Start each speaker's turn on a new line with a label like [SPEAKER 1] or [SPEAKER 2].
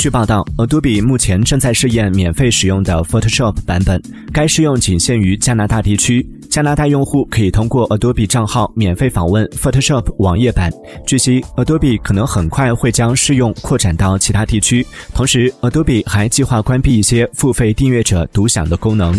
[SPEAKER 1] 据报道，Adobe 目前正在试验免费使用的 Photoshop 版本，该试用仅限于加拿大地区，加拿大用户可以通过 Adobe 账号免费访问 Photoshop 网页版。据悉，Adobe 可能很快会将试用扩展到其他地区，同时 Adobe 还计划关闭一些付费订阅者独享的功能。